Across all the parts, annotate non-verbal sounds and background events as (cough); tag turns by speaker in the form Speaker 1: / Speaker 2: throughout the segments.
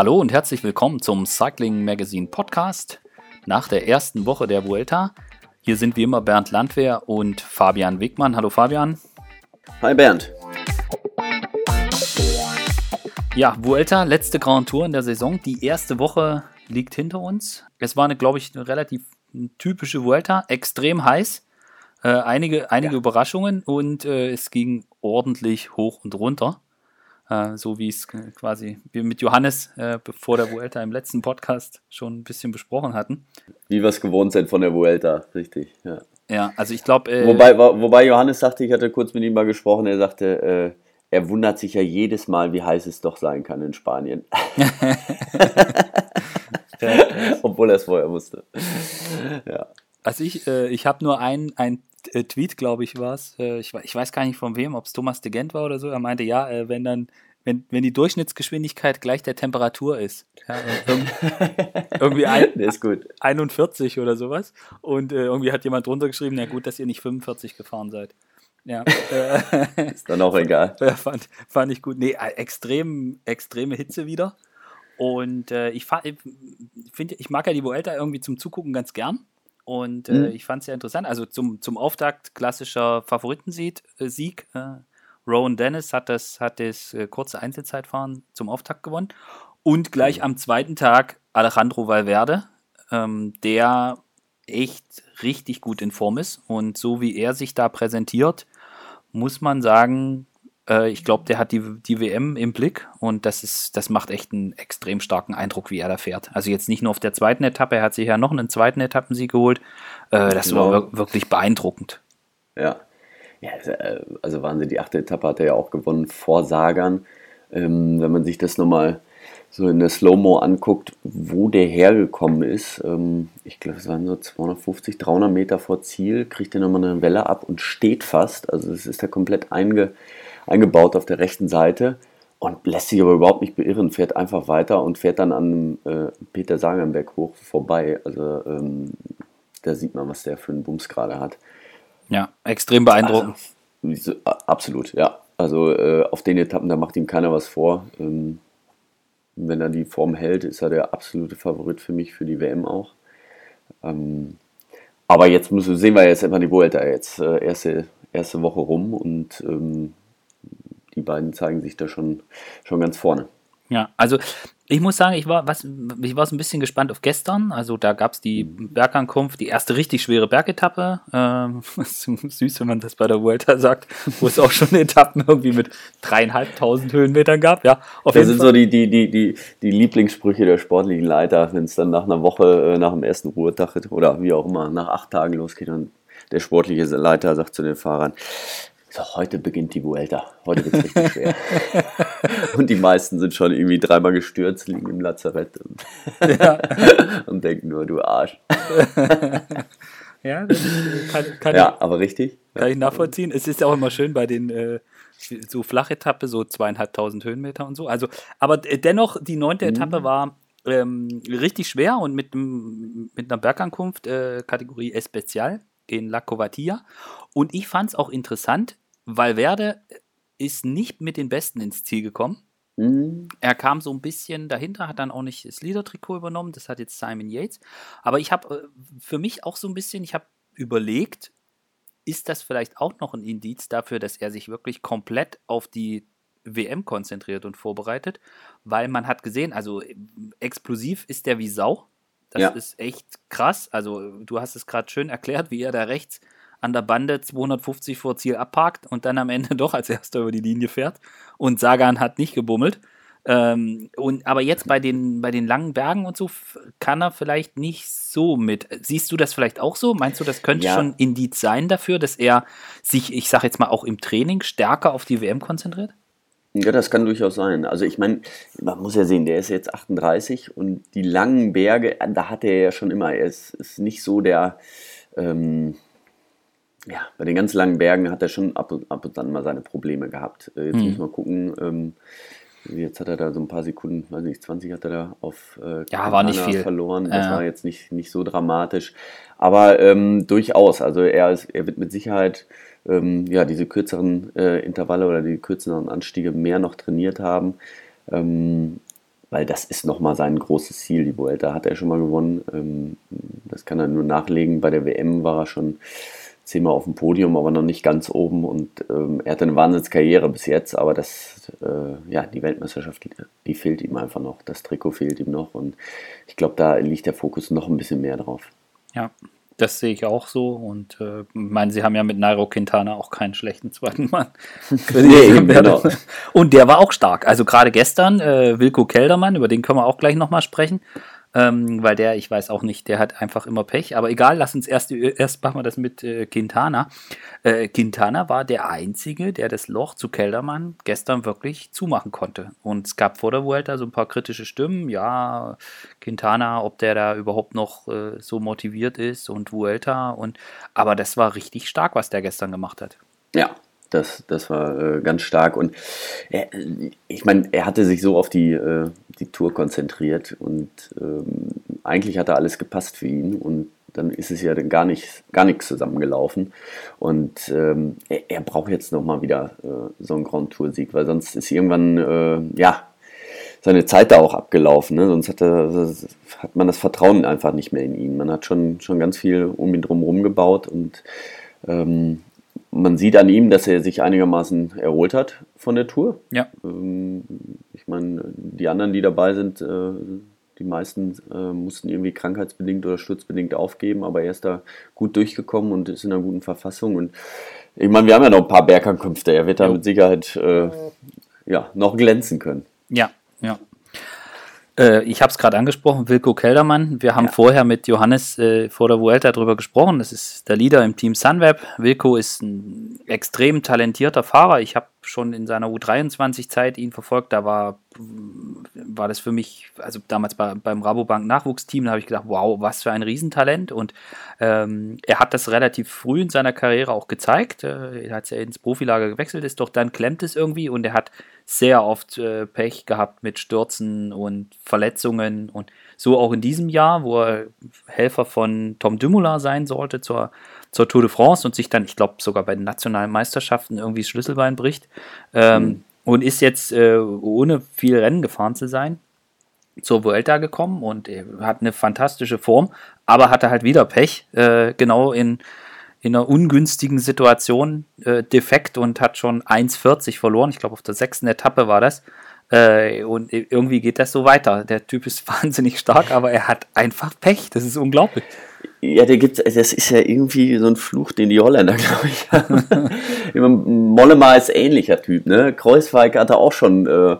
Speaker 1: Hallo und herzlich willkommen zum Cycling Magazine Podcast nach der ersten Woche der Vuelta. Hier sind wie immer Bernd Landwehr und Fabian Wegmann. Hallo Fabian.
Speaker 2: Hi Bernd.
Speaker 1: Ja, Vuelta, letzte Grand Tour in der Saison. Die erste Woche liegt hinter uns. Es war, eine, glaube ich, eine relativ typische Vuelta, extrem heiß. Äh, einige einige ja. Überraschungen und äh, es ging ordentlich hoch und runter. Äh, so wie es quasi wir mit Johannes äh, bevor der Vuelta im letzten Podcast schon ein bisschen besprochen hatten.
Speaker 2: Wie wir es gewohnt sind von der Vuelta, richtig. Ja,
Speaker 1: ja also ich glaube.
Speaker 2: Äh, wobei, wobei Johannes sagte, ich hatte kurz mit ihm mal gesprochen, er sagte, äh, er wundert sich ja jedes Mal, wie heiß es doch sein kann in Spanien. (laughs) Obwohl er es vorher wusste.
Speaker 1: Ja. Also ich, äh, ich habe nur ein, ein äh, Tweet, glaube ich, war es. Äh, ich, ich, weiß gar nicht von wem, ob es Thomas de Gent war oder so. Er meinte, ja, äh, wenn dann, wenn, wenn die Durchschnittsgeschwindigkeit gleich der Temperatur ist. Ja, irgendwie ein, (laughs) ist gut. 41 oder sowas. Und äh, irgendwie hat jemand drunter geschrieben, na gut, dass ihr nicht 45 gefahren seid. Ja. (laughs)
Speaker 2: ist dann auch egal. (laughs)
Speaker 1: fand, fand ich gut. Nee, extrem, extreme Hitze wieder. Und äh, ich, finde, ich mag ja die Vuelta irgendwie zum Zugucken ganz gern. Und äh, mhm. ich fand es sehr interessant. Also zum, zum Auftakt klassischer Favoritensieg. Äh, Sieg, äh, Rowan Dennis hat das, hat das äh, kurze Einzelzeitfahren zum Auftakt gewonnen. Und gleich mhm. am zweiten Tag Alejandro Valverde, ähm, der echt richtig gut in Form ist. Und so wie er sich da präsentiert, muss man sagen, äh, ich glaube, der hat die, die WM im Blick und das ist, das macht echt einen extrem starken Eindruck, wie er da fährt. Also jetzt nicht nur auf der zweiten Etappe, er hat sich ja noch einen zweiten Etappensieg geholt. Äh, das genau. war wirklich beeindruckend.
Speaker 2: Ja. Ja, äh, also Wahnsinn, die achte Etappe hat er ja auch gewonnen vor Sagern. Ähm, wenn man sich das nochmal so in der Slow-Mo anguckt, wo der hergekommen ist, ähm, ich glaube, es waren so 250, 300 Meter vor Ziel, kriegt er nochmal eine Welle ab und steht fast. Also es ist da komplett einge, eingebaut auf der rechten Seite und lässt sich aber überhaupt nicht beirren, fährt einfach weiter und fährt dann an äh, Peter Sagenberg hoch vorbei. Also ähm, da sieht man, was der für einen Bums gerade hat.
Speaker 1: Ja, extrem beeindruckend.
Speaker 2: Also, absolut, ja. Also äh, auf den Etappen, da macht ihm keiner was vor. Ähm, wenn er die Form hält, ist er der absolute Favorit für mich, für die WM auch. Ähm, aber jetzt müssen, sehen wir jetzt einfach die Vuelta jetzt äh, erste, erste Woche rum und ähm, die beiden zeigen sich da schon, schon ganz vorne.
Speaker 1: Ja, also ich muss sagen, ich war, was, ich war so ein bisschen gespannt auf gestern. Also da gab es die Bergankunft, die erste richtig schwere Bergetappe. Ähm, (laughs) süß, wenn man das bei der Vuelta sagt, wo es auch schon (laughs) Etappen irgendwie mit dreieinhalbtausend Höhenmetern gab. Ja,
Speaker 2: auf das sind Fall. so die, die, die, die, die Lieblingssprüche der sportlichen Leiter, wenn es dann nach einer Woche, äh, nach dem ersten Ruhetag oder wie auch immer, nach acht Tagen losgeht und der sportliche Leiter sagt zu den Fahrern, so, heute beginnt die Vuelta. Heute wird es richtig schwer. (laughs) und die meisten sind schon irgendwie dreimal gestürzt, liegen im Lazarett und, ja. (laughs) und denken nur, du Arsch. (laughs)
Speaker 1: ja, kann, kann
Speaker 2: ja ich, aber richtig.
Speaker 1: Kann ich nachvollziehen. Es ist ja auch immer schön bei den äh, so Flachetappe, so zweieinhalbtausend Höhenmeter und so. Also, aber dennoch, die neunte mhm. Etappe war ähm, richtig schwer und mit, mit einer Bergankunft äh, Kategorie Especial in La Covatia. Und ich fand es auch interessant, Valverde ist nicht mit den Besten ins Ziel gekommen. Mhm. Er kam so ein bisschen dahinter, hat dann auch nicht das Leader-Trikot übernommen, das hat jetzt Simon Yates. Aber ich habe äh, für mich auch so ein bisschen, ich habe überlegt, ist das vielleicht auch noch ein Indiz dafür, dass er sich wirklich komplett auf die WM konzentriert und vorbereitet, weil man hat gesehen, also explosiv ist der wie Sau. Das ja. ist echt krass. Also du hast es gerade schön erklärt, wie er da rechts an der Bande 250 vor Ziel abparkt und dann am Ende (laughs) doch als erster über die Linie fährt. Und Sagan hat nicht gebummelt. Ähm, und, aber jetzt bei den, bei den langen Bergen und so kann er vielleicht nicht so mit. Siehst du das vielleicht auch so? Meinst du, das könnte ja. schon Indiz sein dafür, dass er sich, ich sage jetzt mal, auch im Training stärker auf die WM konzentriert?
Speaker 2: Ja, das kann durchaus sein. Also ich meine, man muss ja sehen, der ist jetzt 38 und die langen Berge, da hat er ja schon immer, er ist, ist nicht so der, ähm, ja, bei den ganz langen Bergen hat er schon ab und, ab und an mal seine Probleme gehabt. Äh, jetzt hm. muss man gucken, ähm, jetzt hat er da so ein paar Sekunden, weiß nicht, 20 hat er da auf
Speaker 1: äh, ja, war nicht viel.
Speaker 2: verloren. Das ja. war jetzt nicht, nicht so dramatisch. Aber ähm, durchaus, also er, ist, er wird mit Sicherheit ähm, ja, diese kürzeren äh, Intervalle oder die kürzeren Anstiege mehr noch trainiert haben. Ähm, weil das ist nochmal sein großes Ziel. Die Vuelta hat er schon mal gewonnen. Ähm, das kann er nur nachlegen. Bei der WM war er schon zehnmal auf dem Podium, aber noch nicht ganz oben. Und ähm, er hatte eine Wahnsinnskarriere bis jetzt, aber das, äh, ja, die Weltmeisterschaft, die fehlt ihm einfach noch. Das Trikot fehlt ihm noch. Und ich glaube, da liegt der Fokus noch ein bisschen mehr drauf.
Speaker 1: Ja, das sehe ich auch so. Und äh, meine, sie haben ja mit Nairo Quintana auch keinen schlechten zweiten Mann. (laughs) (laughs) nee, genau. Und der war auch stark. Also gerade gestern, äh, Wilko Keldermann, über den können wir auch gleich nochmal sprechen. Ähm, weil der, ich weiß auch nicht, der hat einfach immer Pech. Aber egal, lass uns erst, erst machen wir das mit äh, Quintana. Äh, Quintana war der Einzige, der das Loch zu Keldermann gestern wirklich zumachen konnte. Und es gab vor der Vuelta so ein paar kritische Stimmen. Ja, Quintana, ob der da überhaupt noch äh, so motiviert ist und Vuelta. Und, aber das war richtig stark, was der gestern gemacht hat.
Speaker 2: Ja, das, das war äh, ganz stark. Und er, ich meine, er hatte sich so auf die, äh, die Tour konzentriert und ähm, eigentlich hatte alles gepasst für ihn. Und dann ist es ja dann gar, nicht, gar nichts zusammengelaufen. Und ähm, er, er, braucht jetzt nochmal wieder äh, so einen Grand Tour-Sieg, weil sonst ist irgendwann, äh, ja, seine Zeit da auch abgelaufen. Ne? Sonst hat, er, hat man das Vertrauen einfach nicht mehr in ihn. Man hat schon, schon ganz viel um ihn drum gebaut und ähm, man sieht an ihm, dass er sich einigermaßen erholt hat von der Tour.
Speaker 1: Ja.
Speaker 2: Ähm, ich meine, die anderen, die dabei sind, äh, die meisten äh, mussten irgendwie krankheitsbedingt oder sturzbedingt aufgeben, aber er ist da gut durchgekommen und ist in einer guten Verfassung. Und ich meine, wir haben ja noch ein paar Bergankünfte. Er wird da mit Sicherheit äh, ja, noch glänzen können.
Speaker 1: Ja, ja. Äh, ich habe es gerade angesprochen, Wilko Keldermann. Wir haben ja. vorher mit Johannes äh, vor der Vuelta darüber gesprochen. Das ist der Leader im Team Sunweb. Wilko ist ein extrem talentierter Fahrer. Ich habe schon in seiner U23-Zeit ihn verfolgt. Da war, war das für mich, also damals bei, beim Rabobank Nachwuchsteam, da habe ich gedacht, wow, was für ein Riesentalent. Und ähm, er hat das relativ früh in seiner Karriere auch gezeigt. Äh, er hat ja ins Profilager gewechselt, ist doch dann klemmt es irgendwie und er hat sehr oft äh, Pech gehabt mit Stürzen und Verletzungen und so auch in diesem Jahr, wo er Helfer von Tom Dumoulin sein sollte zur zur Tour de France und sich dann, ich glaube, sogar bei den nationalen Meisterschaften irgendwie das Schlüsselbein bricht. Ähm, mhm. Und ist jetzt, äh, ohne viel Rennen gefahren zu sein, zur Vuelta gekommen und hat eine fantastische Form, aber hatte halt wieder Pech, äh, genau in, in einer ungünstigen Situation äh, defekt und hat schon 1,40 verloren. Ich glaube, auf der sechsten Etappe war das. Äh, und irgendwie geht das so weiter. Der Typ ist (laughs) wahnsinnig stark, aber er hat einfach Pech. Das ist unglaublich.
Speaker 2: Ja, der gibt, das ist ja irgendwie so ein Fluch, den die Holländer, (laughs) glaube ich, haben. Mollema ist ähnlicher Typ, ne? Kreuzweig hatte auch schon äh,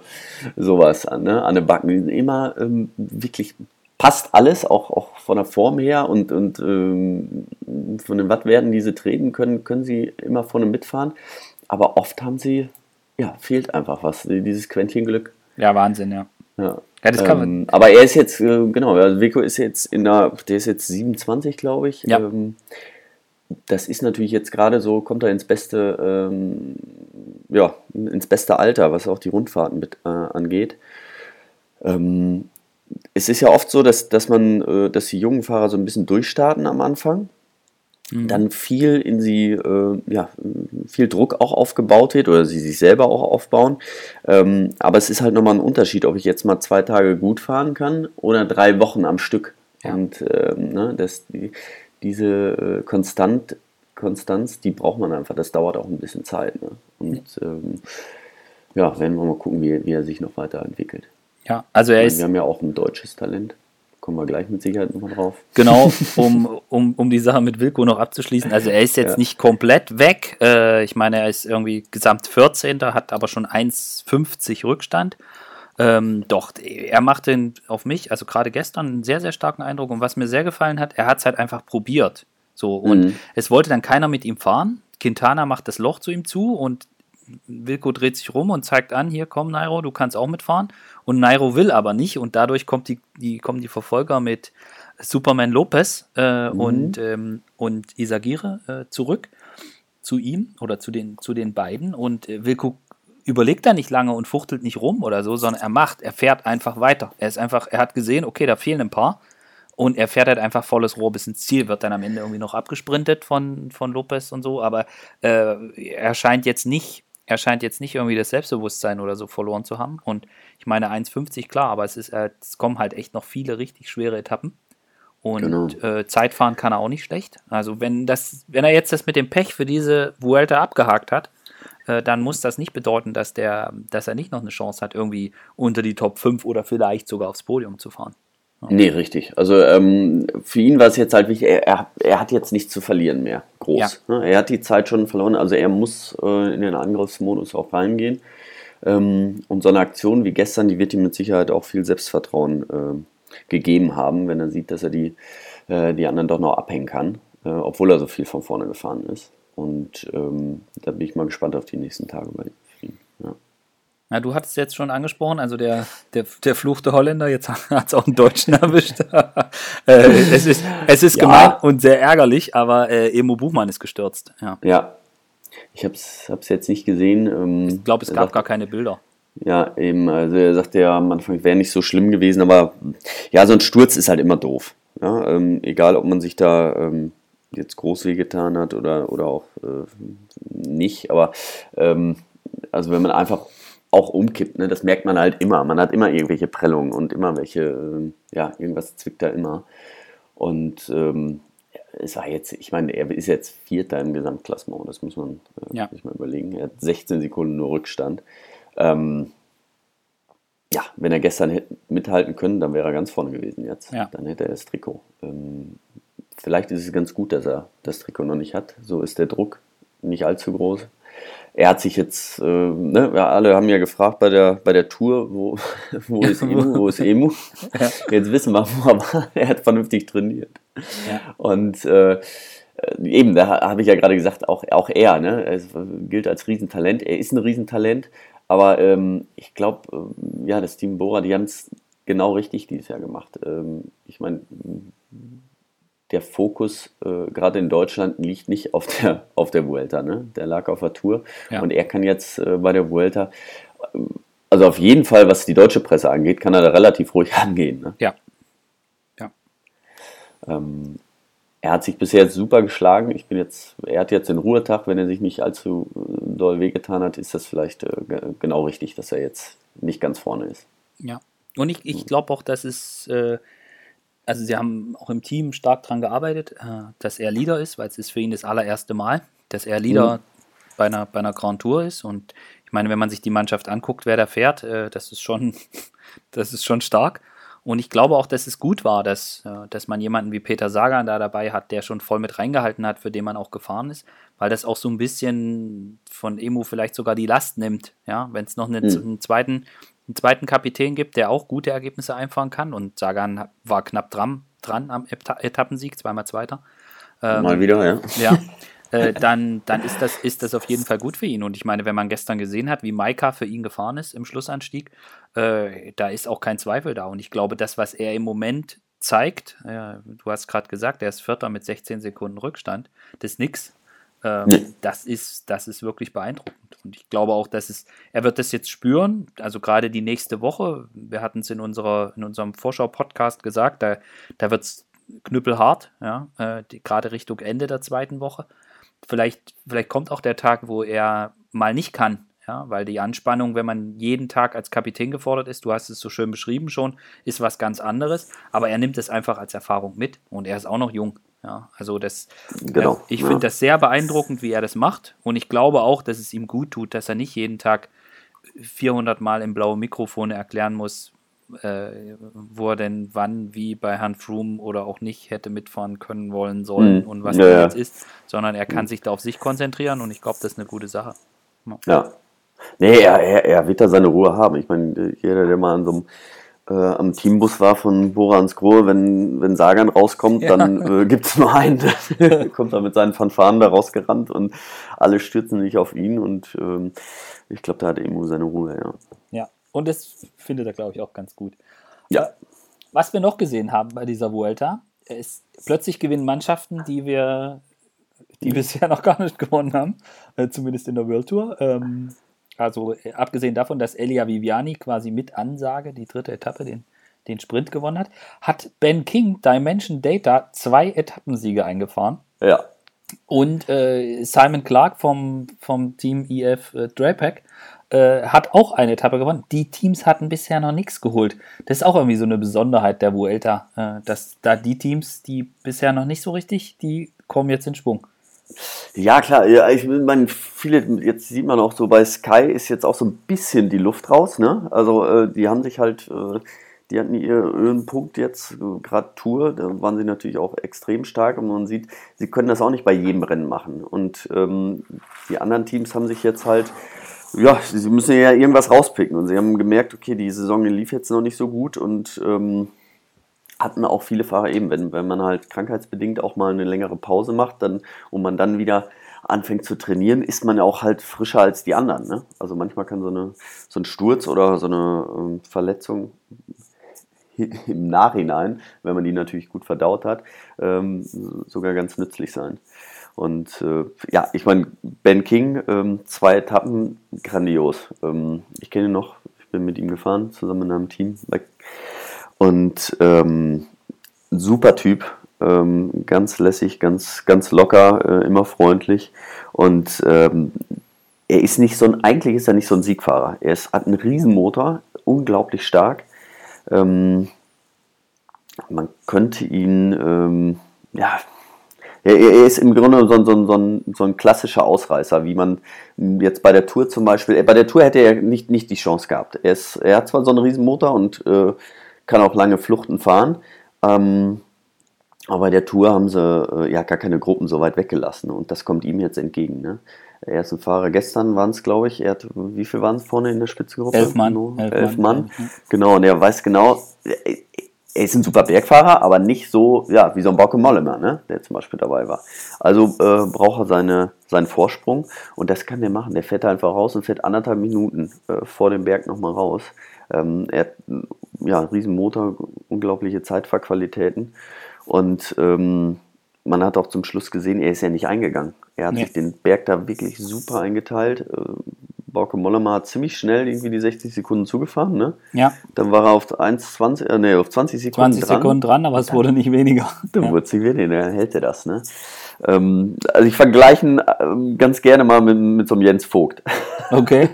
Speaker 2: sowas an, ne? an den Backen. Immer ähm, wirklich passt alles, auch, auch von der Form her und, und ähm, von den Wattwerten, die sie treten können, können sie immer vorne mitfahren. Aber oft haben sie, ja, fehlt einfach was, dieses Quäntchen Glück.
Speaker 1: Ja, Wahnsinn, ja.
Speaker 2: Ja. Ja, das kann man. Ähm, aber er ist jetzt, äh, genau, also Vico ist jetzt in der, der ist jetzt 27, glaube ich.
Speaker 1: Ja.
Speaker 2: Ähm, das ist natürlich jetzt gerade so, kommt er ins beste, ähm, ja, ins beste Alter, was auch die Rundfahrten mit, äh, angeht. Ähm, es ist ja oft so, dass, dass man, äh, dass die jungen Fahrer so ein bisschen durchstarten am Anfang mhm. dann viel in sie, äh, ja, viel Druck auch aufgebaut wird oder sie sich selber auch aufbauen. Ähm, aber es ist halt nochmal ein Unterschied, ob ich jetzt mal zwei Tage gut fahren kann oder drei Wochen am Stück. Ja. Und ähm, ne, das, die, diese äh, Konstant, Konstanz, die braucht man einfach. Das dauert auch ein bisschen Zeit. Ne? Und ähm, ja, werden wir mal gucken, wie, wie er sich noch weiterentwickelt.
Speaker 1: Ja, also er
Speaker 2: meine,
Speaker 1: ist.
Speaker 2: Wir haben ja auch ein deutsches Talent kommen wir gleich mit Sicherheit nochmal drauf.
Speaker 1: Genau, (laughs) um, um, um die Sache mit Wilko noch abzuschließen. Also er ist jetzt ja. nicht komplett weg. Äh, ich meine, er ist irgendwie gesamt 14. hat aber schon 1,50 Rückstand. Ähm, doch, er macht den auf mich, also gerade gestern, einen sehr, sehr starken Eindruck. Und was mir sehr gefallen hat, er hat es halt einfach probiert. So, und mhm. es wollte dann keiner mit ihm fahren. Quintana macht das Loch zu ihm zu und Wilko dreht sich rum und zeigt an, hier komm Nairo, du kannst auch mitfahren. Und Nairo will aber nicht und dadurch kommt die, die, kommen die Verfolger mit Superman Lopez äh, mhm. und, ähm, und Isagire äh, zurück zu ihm oder zu den, zu den beiden und äh, Wilko überlegt da nicht lange und fuchtelt nicht rum oder so, sondern er macht, er fährt einfach weiter. Er ist einfach, er hat gesehen, okay, da fehlen ein paar und er fährt halt einfach volles Rohr bis ins Ziel, wird dann am Ende irgendwie noch abgesprintet von, von Lopez und so, aber äh, er scheint jetzt nicht er scheint jetzt nicht irgendwie das Selbstbewusstsein oder so verloren zu haben. Und ich meine 1,50 klar, aber es, ist, äh, es kommen halt echt noch viele richtig schwere Etappen. Und genau. äh, Zeitfahren kann er auch nicht schlecht. Also wenn das, wenn er jetzt das mit dem Pech für diese Vuelta abgehakt hat, äh, dann muss das nicht bedeuten, dass der, dass er nicht noch eine Chance hat, irgendwie unter die Top 5 oder vielleicht sogar aufs Podium zu fahren.
Speaker 2: Ja. Nee, richtig. Also ähm, für ihn war es jetzt halt wichtig, er, er, er, hat jetzt nichts zu verlieren mehr. Groß. Ja. Ne? Er hat die Zeit schon verloren, also er muss äh, in den Angriffsmodus auch reingehen. Ähm, und so eine Aktion wie gestern, die wird ihm mit Sicherheit auch viel Selbstvertrauen äh, gegeben haben, wenn er sieht, dass er die, äh, die anderen doch noch abhängen kann, äh, obwohl er so viel von vorne gefahren ist. Und ähm, da bin ich mal gespannt auf die nächsten Tage bei ihm. Ja.
Speaker 1: Ja, du hattest jetzt schon angesprochen, also der, der, (laughs) der Fluch der Holländer, jetzt (laughs) hat es auch einen Deutschen (laughs) erwischt. äh, es ist, es ist ja. gemein und sehr ärgerlich, aber äh, Emo Buchmann ist gestürzt. Ja,
Speaker 2: ja. ich habe es jetzt nicht gesehen. Ähm,
Speaker 1: ich glaube, es gab sagt, gar keine Bilder.
Speaker 2: Ja, eben, also er sagte ja am Anfang, wäre nicht so schlimm gewesen, aber ja, so ein Sturz ist halt immer doof. Ja, ähm, egal, ob man sich da ähm, jetzt groß wehgetan hat oder, oder auch äh, nicht, aber ähm, also wenn man einfach auch umkippt, ne, das merkt man halt immer. Man hat immer irgendwelche Prellungen und immer welche, äh, ja, irgendwas zwickt da immer. Und ähm, es war jetzt, ich meine, er ist jetzt Vierter im Gesamtklassement, das muss man äh, ja. sich mal überlegen. Er hat 16 Sekunden nur Rückstand. Ähm, ja, wenn er gestern hätte mithalten können, dann wäre er ganz vorne gewesen jetzt. Ja. Dann hätte er das Trikot. Ähm, vielleicht ist es ganz gut, dass er das Trikot noch nicht hat. So ist der Druck nicht allzu groß. Er hat sich jetzt, äh, ne, wir alle haben ja gefragt bei der, bei der Tour, wo, (laughs) wo ist Emu, wo ist Emu? Ja. Jetzt wissen wir, wo er war. Er hat vernünftig trainiert. Ja. Und äh, eben, da habe ich ja gerade gesagt, auch, auch er, ne? er gilt als Riesentalent. Er ist ein Riesentalent, aber ähm, ich glaube, ähm, ja, das Team Bora, die haben es genau richtig dieses Jahr gemacht. Ähm, ich meine, der Fokus äh, gerade in Deutschland liegt nicht auf der, auf der Vuelta, ne? der lag auf der Tour ja. und er kann jetzt äh, bei der Vuelta, ähm, also auf jeden Fall, was die deutsche Presse angeht, kann er da relativ ruhig (laughs) angehen. Ne?
Speaker 1: Ja. ja.
Speaker 2: Ähm, er hat sich bisher super geschlagen. Ich bin jetzt, er hat jetzt den Ruhetag, wenn er sich nicht allzu äh, doll wehgetan hat, ist das vielleicht äh, genau richtig, dass er jetzt nicht ganz vorne ist.
Speaker 1: Ja. Und ich, ich glaube auch, dass es, äh, also sie haben auch im Team stark daran gearbeitet, äh, dass er Leader ist, weil es ist für ihn das allererste Mal, dass er Leader mhm. bei, einer, bei einer Grand Tour ist. Und ich meine, wenn man sich die Mannschaft anguckt, wer da fährt, äh, das ist schon, (laughs) das ist schon stark. Und ich glaube auch, dass es gut war, dass, äh, dass man jemanden wie Peter Sagan da dabei hat, der schon voll mit reingehalten hat, für den man auch gefahren ist, weil das auch so ein bisschen von Emu vielleicht sogar die Last nimmt, ja, wenn es noch einen, mhm. einen, zweiten, einen zweiten Kapitän gibt, der auch gute Ergebnisse einfahren kann und Sagan war knapp dran, dran am Etappensieg, zweimal Zweiter.
Speaker 2: Ähm, Mal wieder, ja.
Speaker 1: Ja, (laughs) äh, dann, dann ist, das, ist das auf jeden Fall gut für ihn. Und ich meine, wenn man gestern gesehen hat, wie Maika für ihn gefahren ist im Schlussanstieg, äh, da ist auch kein Zweifel da. Und ich glaube, das, was er im Moment zeigt, ja, du hast gerade gesagt, er ist Vierter mit 16 Sekunden Rückstand, das ist nix. Ähm, nee. das, ist, das ist wirklich beeindruckend. Und ich glaube auch, dass es, er wird das jetzt spüren, also gerade die nächste Woche, wir hatten es in, unserer, in unserem Vorschau-Podcast gesagt, da, da wird es knüppelhart, ja, äh, gerade Richtung Ende der zweiten Woche vielleicht, vielleicht kommt auch der Tag, wo er mal nicht kann. Ja, weil die Anspannung, wenn man jeden Tag als Kapitän gefordert ist, du hast es so schön beschrieben schon, ist was ganz anderes. Aber er nimmt es einfach als Erfahrung mit und er ist auch noch jung. Ja, also das, genau, äh, ich ja. finde das sehr beeindruckend, wie er das macht. Und ich glaube auch, dass es ihm gut tut, dass er nicht jeden Tag 400 Mal im blauen Mikrofon erklären muss, äh, wo er denn wann, wie bei Herrn Froome oder auch nicht hätte mitfahren können wollen sollen mhm. und was ja, da jetzt ist, sondern er kann mhm. sich da auf sich konzentrieren und ich glaube, das ist eine gute Sache.
Speaker 2: Ja. ja. Nee, er, er, er wird da seine Ruhe haben. Ich meine, jeder, der mal an so einem äh, am Teambus war von Borans Grohe, wenn, wenn Sagan rauskommt, ja. dann äh, gibt es nur einen, der (laughs) kommt da mit seinen Fanfaren da rausgerannt und alle stürzen sich auf ihn und ähm, ich glaube, da hat Emu seine Ruhe, ja.
Speaker 1: Ja, und das findet er, glaube ich, auch ganz gut. Ja. Äh, was wir noch gesehen haben bei dieser Vuelta, ist, plötzlich gewinnen Mannschaften, die wir die bisher noch gar nicht gewonnen haben, äh, zumindest in der World Tour. Ähm, also äh, abgesehen davon, dass Elia Viviani quasi mit Ansage die dritte Etappe den, den Sprint gewonnen hat, hat Ben King Dimension Data zwei Etappensiege eingefahren.
Speaker 2: Ja.
Speaker 1: Und äh, Simon Clark vom, vom Team EF äh, Drapack äh, hat auch eine Etappe gewonnen. Die Teams hatten bisher noch nichts geholt. Das ist auch irgendwie so eine Besonderheit der Vuelta, äh, dass da die Teams, die bisher noch nicht so richtig, die kommen jetzt in Schwung.
Speaker 2: Ja, klar, ich meine, viele, jetzt sieht man auch so, bei Sky ist jetzt auch so ein bisschen die Luft raus, ne? Also, äh, die haben sich halt, äh, die hatten ihren Punkt jetzt, äh, gerade Tour, da waren sie natürlich auch extrem stark und man sieht, sie können das auch nicht bei jedem Rennen machen. Und ähm, die anderen Teams haben sich jetzt halt, ja, sie müssen ja irgendwas rauspicken und sie haben gemerkt, okay, die Saison lief jetzt noch nicht so gut und ähm, hatten auch viele Fahrer eben, wenn, wenn man halt krankheitsbedingt auch mal eine längere Pause macht dann, und man dann wieder anfängt zu trainieren, ist man ja auch halt frischer als die anderen. Ne? Also manchmal kann so, eine, so ein Sturz oder so eine ähm, Verletzung im Nachhinein, wenn man die natürlich gut verdaut hat, ähm, sogar ganz nützlich sein. Und äh, ja, ich meine, Ben King, ähm, zwei Etappen, grandios. Ähm, ich kenne ihn noch, ich bin mit ihm gefahren, zusammen in einem Team. Und ähm, super Typ, ähm, ganz lässig, ganz, ganz locker, äh, immer freundlich. Und ähm, er ist nicht so ein, eigentlich ist er nicht so ein Siegfahrer. Er ist, hat einen Riesenmotor, unglaublich stark. Ähm, man könnte ihn, ähm, ja, er, er, ist im Grunde so, so, so, ein, so, ein, klassischer Ausreißer, wie man jetzt bei der Tour zum Beispiel, bei der Tour hätte er nicht, nicht die Chance gehabt. Er, ist, er hat zwar so einen Riesenmotor und äh, kann auch lange Fluchten fahren. Ähm, aber bei der Tour haben sie äh, ja gar keine Gruppen so weit weggelassen und das kommt ihm jetzt entgegen. Ne? Er ist ein Fahrer, gestern waren es, glaube ich, er hat, wie viel waren es vorne in der Spitzengruppe?
Speaker 1: Elf Mann.
Speaker 2: No, elf, elf Mann. Mann. Genau, und er weiß genau, er ist ein super Bergfahrer, aber nicht so, ja, wie so ein Bauke Mollemer, ne? der zum Beispiel dabei war. Also äh, braucht er seine, seinen Vorsprung und das kann der machen. Der fährt einfach raus und fährt anderthalb Minuten äh, vor dem Berg nochmal raus. Ähm, er hat ja, riesen Motor, unglaubliche Zeitfahrqualitäten. Und ähm, man hat auch zum Schluss gesehen, er ist ja nicht eingegangen. Er hat nee. sich den Berg da wirklich super eingeteilt. Äh, Bauke Mollema hat ziemlich schnell irgendwie die 60 Sekunden zugefahren, ne?
Speaker 1: Ja.
Speaker 2: Dann war er auf 1,20, äh, nee, auf 20 Sekunden
Speaker 1: 20 dran. Sekunden dran, aber es wurde nicht weniger.
Speaker 2: Dann ja. wurde es nicht weniger, dann hält er das, ne? Ähm, also ich vergleiche ganz gerne mal mit, mit so einem Jens Vogt. (laughs)
Speaker 1: Okay.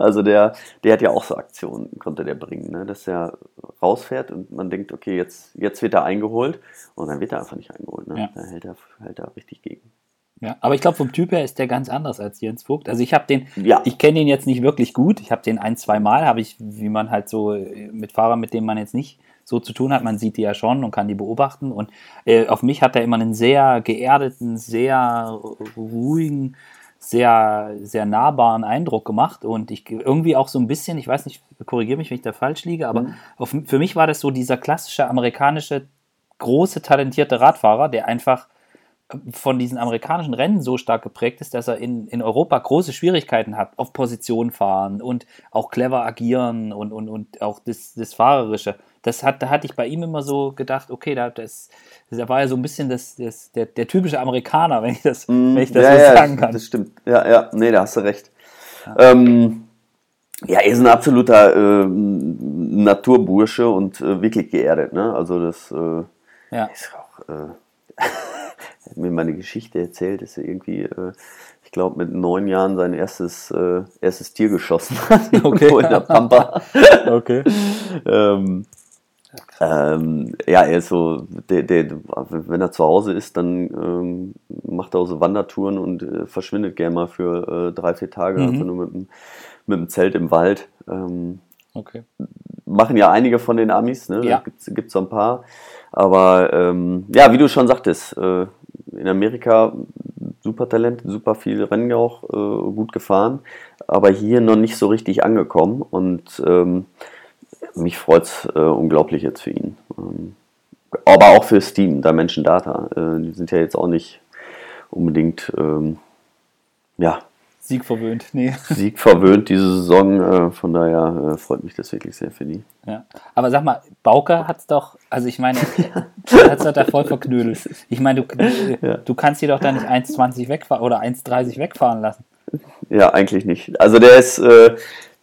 Speaker 2: Also der, der hat ja auch so Aktionen, konnte der bringen, ne? dass er rausfährt und man denkt, okay, jetzt, jetzt wird er eingeholt und dann wird er einfach nicht eingeholt. Ne? Ja. Da hält er, hält er richtig gegen.
Speaker 1: Ja, aber ich glaube, vom Typ her ist der ganz anders als Jens Vogt. Also ich habe den, ja. ich kenne ihn jetzt nicht wirklich gut. Ich habe den ein, zwei Mal, habe ich, wie man halt so äh, mit Fahrern, mit denen man jetzt nicht so zu tun hat, man sieht die ja schon und kann die beobachten. Und äh, auf mich hat er immer einen sehr geerdeten, sehr ruhigen, sehr, sehr nahbaren Eindruck gemacht und ich irgendwie auch so ein bisschen, ich weiß nicht, korrigiere mich, wenn ich da falsch liege, aber mhm. auf, für mich war das so dieser klassische amerikanische, große, talentierte Radfahrer, der einfach von diesen amerikanischen Rennen so stark geprägt ist, dass er in, in Europa große Schwierigkeiten hat, auf Position fahren und auch clever agieren und, und, und auch das, das Fahrerische. Das hat, da hatte ich bei ihm immer so gedacht, okay, da, das, das war ja so ein bisschen das, das, der, der typische Amerikaner, wenn ich das, mm, wenn ich das
Speaker 2: ja,
Speaker 1: so
Speaker 2: ja,
Speaker 1: sagen kann.
Speaker 2: Das stimmt. Ja, ja, nee, da hast du recht. Ja, ähm, ja er ist ein absoluter äh, Naturbursche und äh, wirklich geerdet. Ne? Also das äh,
Speaker 1: ja.
Speaker 2: ist auch. Äh, (laughs) er hat mir meine Geschichte erzählt, dass er irgendwie, äh, ich glaube, mit neun Jahren sein erstes, äh, erstes Tier geschossen hat. (laughs)
Speaker 1: Okay.
Speaker 2: in der Pampa. (laughs)
Speaker 1: okay.
Speaker 2: ähm, ähm, ja, er ist so, der, der, wenn er zu Hause ist, dann ähm, macht er auch so Wandertouren und äh, verschwindet gerne mal für äh, drei, vier Tage, mhm. einfach nur mit dem, mit dem Zelt im Wald. Ähm,
Speaker 1: okay.
Speaker 2: Machen ja einige von den Amis, ne?
Speaker 1: Ja.
Speaker 2: Gibt es so ein paar. Aber ähm, ja, wie du schon sagtest, äh, in Amerika super Talent, super viele Rennen auch äh, gut gefahren, aber hier noch nicht so richtig angekommen und ähm, mich freut es äh, unglaublich jetzt für ihn. Ähm, aber auch fürs Team, da Menschen Data. Äh, die sind ja jetzt auch nicht unbedingt ähm, ja,
Speaker 1: Sieg verwöhnt, nee. (laughs)
Speaker 2: Sieg verwöhnt diese Saison, äh, von daher äh, freut mich das wirklich sehr für die.
Speaker 1: Ja. Aber sag mal, Bauke hat es doch, also ich meine, (laughs) hat es da voll verknödelt. Ich meine, du, ja. du kannst sie doch da nicht 1,20 wegfahren oder 1,30 wegfahren lassen.
Speaker 2: Ja, eigentlich nicht. Also der ist, äh,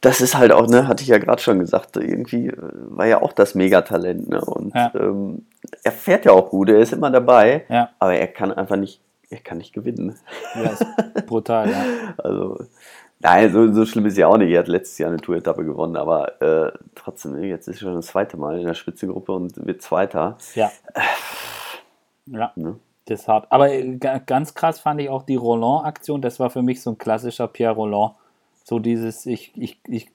Speaker 2: das ist halt auch, ne, hatte ich ja gerade schon gesagt, irgendwie äh, war ja auch das Megatalent, ne? Und ja. ähm, er fährt ja auch gut, er ist immer dabei,
Speaker 1: ja.
Speaker 2: aber er kann einfach nicht er kann nicht gewinnen.
Speaker 1: Ja, ist brutal, ja. (laughs)
Speaker 2: Also, nein, so, so schlimm ist ja auch nicht. Er hat letztes Jahr eine Tour-Etappe gewonnen, aber äh, trotzdem, jetzt ist er schon das zweite Mal in der Spitzengruppe und wird Zweiter.
Speaker 1: Ja. Ja,
Speaker 2: Ne?
Speaker 1: das ist hart. Aber äh, ga- ganz krass fand ich auch die Roland-Aktion. Das war für mich so ein klassischer Pierre Roland. So dieses, ich, ich, ich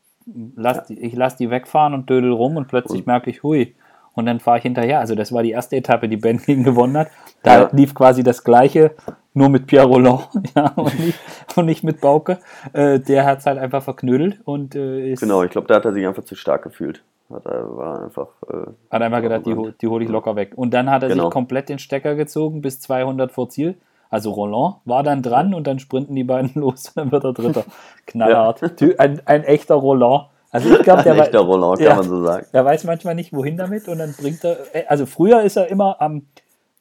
Speaker 1: lass, die, ich lass die wegfahren und dödel rum und plötzlich merke ich, hui. Und dann fahre ich hinterher. Also das war die erste Etappe, die Ben (laughs) gegen gewonnen hat. Da
Speaker 2: Ja.
Speaker 1: lief quasi das Gleiche, nur mit Pierre Roland (laughs) ja, und, nicht, und nicht mit Bauke. Äh, der hat es halt einfach verknödelt und äh, ist,
Speaker 2: Genau, ich glaube, da hat er sich einfach zu stark gefühlt. Hat er, war einfach. Äh,
Speaker 1: Hat einfach gedacht, die, die hole ich locker weg. Und dann hat er
Speaker 2: Genau.
Speaker 1: sich komplett den Stecker gezogen bis 200 vor Ziel. Also Roland war dann dran und dann sprinten die beiden (laughs) los und dann wird er Dritter. (laughs) Knallhart. Ty- Ein, ein echter Roland. Also ich glaube, der,
Speaker 2: echter Roland, kann
Speaker 1: Ja.
Speaker 2: man so sagen.
Speaker 1: der weiß manchmal nicht, wohin damit und dann bringt er. äh, Also früher ist er immer am,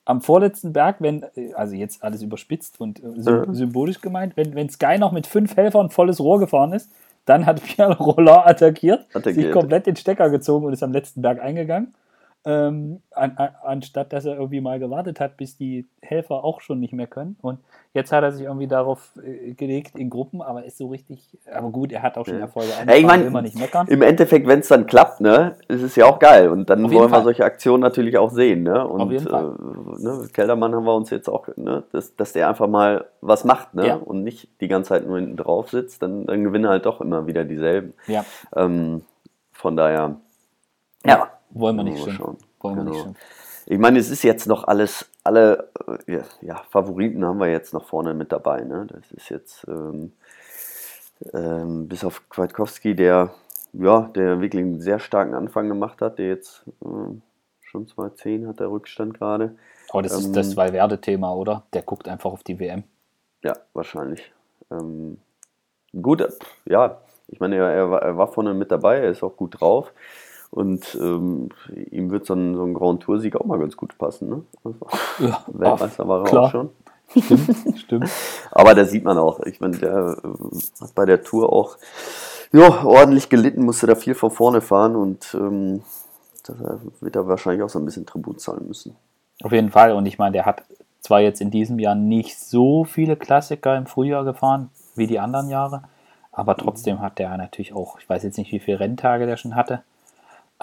Speaker 1: am vorletzten Berg, wenn, äh, also jetzt alles überspitzt und
Speaker 2: Ja.
Speaker 1: symbolisch gemeint, wenn, wenn Sky noch mit fünf Helfern volles Rohr gefahren ist, dann hat (laughs) Pierre Roland attackiert, sich
Speaker 2: Attackiert.
Speaker 1: komplett den Stecker gezogen und ist am letzten Berg eingegangen. Ähm, an, an, anstatt dass er irgendwie mal gewartet hat, bis die Helfer auch schon nicht mehr können. Und jetzt hat er sich irgendwie darauf äh, gelegt in Gruppen, aber ist so richtig. Aber gut, er hat auch schon. Erfolge.
Speaker 2: Ja, ich mein,
Speaker 1: will man nicht meckern.
Speaker 2: Im Endeffekt, wenn es dann klappt, ne, ist es ja auch geil. Und dann wollen wir
Speaker 1: Fall.
Speaker 2: solche Aktionen natürlich auch sehen. Ne? Und
Speaker 1: Auf jeden Fall.
Speaker 2: Äh, ne, Keldermann haben wir uns jetzt auch, ne, dass, dass der einfach mal was macht ne?
Speaker 1: Ja.
Speaker 2: und nicht die ganze Zeit nur hinten drauf sitzt, dann, dann gewinnen halt doch immer wieder dieselben.
Speaker 1: Ja,
Speaker 2: Ähm, von daher, ja,
Speaker 1: wollen wir nicht schimpfen.
Speaker 2: schauen.
Speaker 1: Wollen wir nicht
Speaker 2: Genau.
Speaker 1: schimpfen.
Speaker 2: Ich meine, es ist jetzt noch alles, alle äh, ja, Favoriten haben wir jetzt noch vorne mit dabei. Ne? Das ist jetzt ähm, ähm, bis auf Kwiatkowski, der, ja, der wirklich einen sehr starken Anfang gemacht hat, der jetzt ähm, schon 2.10 hat der Rückstand gerade.
Speaker 1: Aber das ist
Speaker 2: Ähm,
Speaker 1: das Valverde-Thema, oder? Der guckt einfach auf die WM.
Speaker 2: Ja, wahrscheinlich. Ähm, gut, äh, ja, ich meine, er, er war vorne mit dabei, er ist auch gut drauf. Und ähm, ihm wird so ein, so ein Grand Tour-Sieg auch mal ganz gut passen. Ne? Also,
Speaker 1: Ja, (laughs)
Speaker 2: Weltmeister war er auch schon.
Speaker 1: Stimmt, stimmt. (laughs)
Speaker 2: Aber da sieht man auch, ich meine, der äh, hat bei der Tour auch ja, ordentlich gelitten, musste da viel von vorne fahren und ähm, da wird er wahrscheinlich auch so ein bisschen Tribut zahlen müssen.
Speaker 1: Auf jeden Fall. Und ich meine, der hat zwar jetzt in diesem Jahr nicht so viele Klassiker im Frühjahr gefahren wie die anderen Jahre, aber trotzdem hat der natürlich auch, ich weiß jetzt nicht, wie viele Renntage der schon hatte,